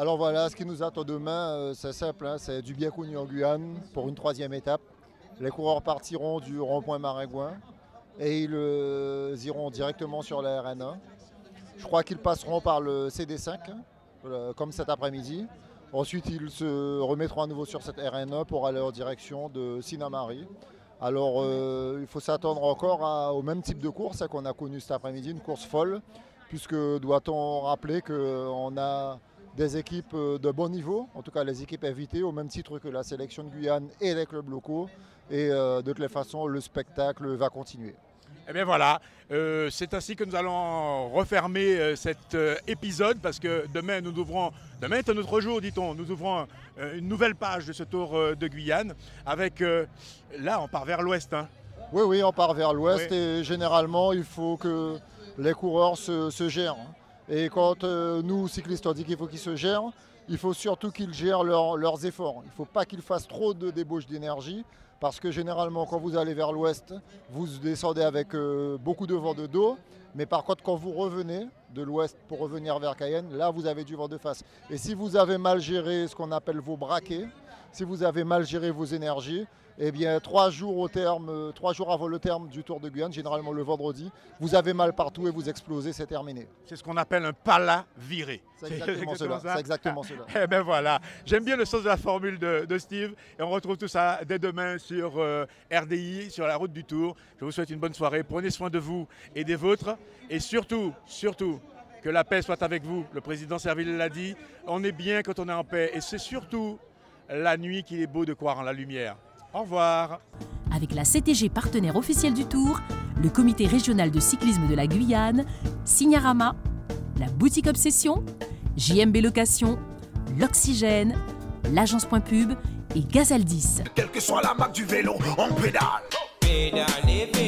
Alors voilà, ce qui nous attend demain, euh, c'est simple, hein, c'est du Guyane pour une troisième étape. Les coureurs partiront du rond-point Maringouin et ils euh, iront directement sur la RN1. Je crois qu'ils passeront par le CD5, euh, comme cet après-midi. Ensuite, ils se remettront à nouveau sur cette RN1 pour aller en direction de Sinamari. Alors, il faut s'attendre encore au même type de course hein, qu'on a connu cet après-midi, une course folle, puisque doit-on rappeler qu'on a des équipes euh, de bon niveau, en tout cas les équipes invitées, au même titre que la sélection de Guyane et les clubs locaux. Et euh, de toutes les façons, le spectacle va continuer. Eh bien voilà, euh, c'est ainsi que nous allons refermer euh, cet épisode parce que demain nous ouvrons, demain est un autre jour dit-on, nous ouvrons une nouvelle page de ce tour de Guyane avec, là on part vers l'ouest. hein. Oui, oui, on part vers l'ouest Oui. et généralement, il faut que les coureurs se, se gèrent. hein. Et quand euh, nous, cyclistes, on dit qu'il faut qu'ils se gèrent, il faut surtout qu'ils gèrent leurs- efforts. Il ne faut pas qu'ils fassent trop de débauche d'énergie parce que généralement, quand vous allez vers l'ouest, vous descendez avec euh, beaucoup de vent de dos. Mais par contre, quand vous revenez de l'ouest pour revenir vers Cayenne, là, vous avez du vent de face. Et si vous avez mal géré ce qu'on appelle vos braquets, si vous avez mal géré vos énergies, eh bien, trois jours, au terme, euh, trois jours avant le terme du Tour de Guyane, généralement le vendredi, vous avez mal partout et vous explosez, c'est terminé. C'est ce qu'on appelle un pala viré. C'est exactement cela. ça C'est exactement cela. Eh ben voilà, j'aime bien le sens de la formule de, de Steve et on retrouve tout ça dès demain sur euh, RDI, sur la route du Tour. Je vous souhaite une bonne soirée, prenez soin de vous et des vôtres et surtout, surtout, que la paix soit avec vous. Le président Serville l'a dit, on est bien quand on est en paix et c'est surtout la nuit qu'il est beau de croire en la lumière. Au revoir. Avec la CTG partenaire officielle du Tour, le comité régional de cyclisme de la Guyane, Signarama, la boutique Obsession, JMB Location, l'Oxygène, l'agence Point Pub et Gazaldis. Quelle que soit la marque du vélo, on pédale. Pédale, pédale.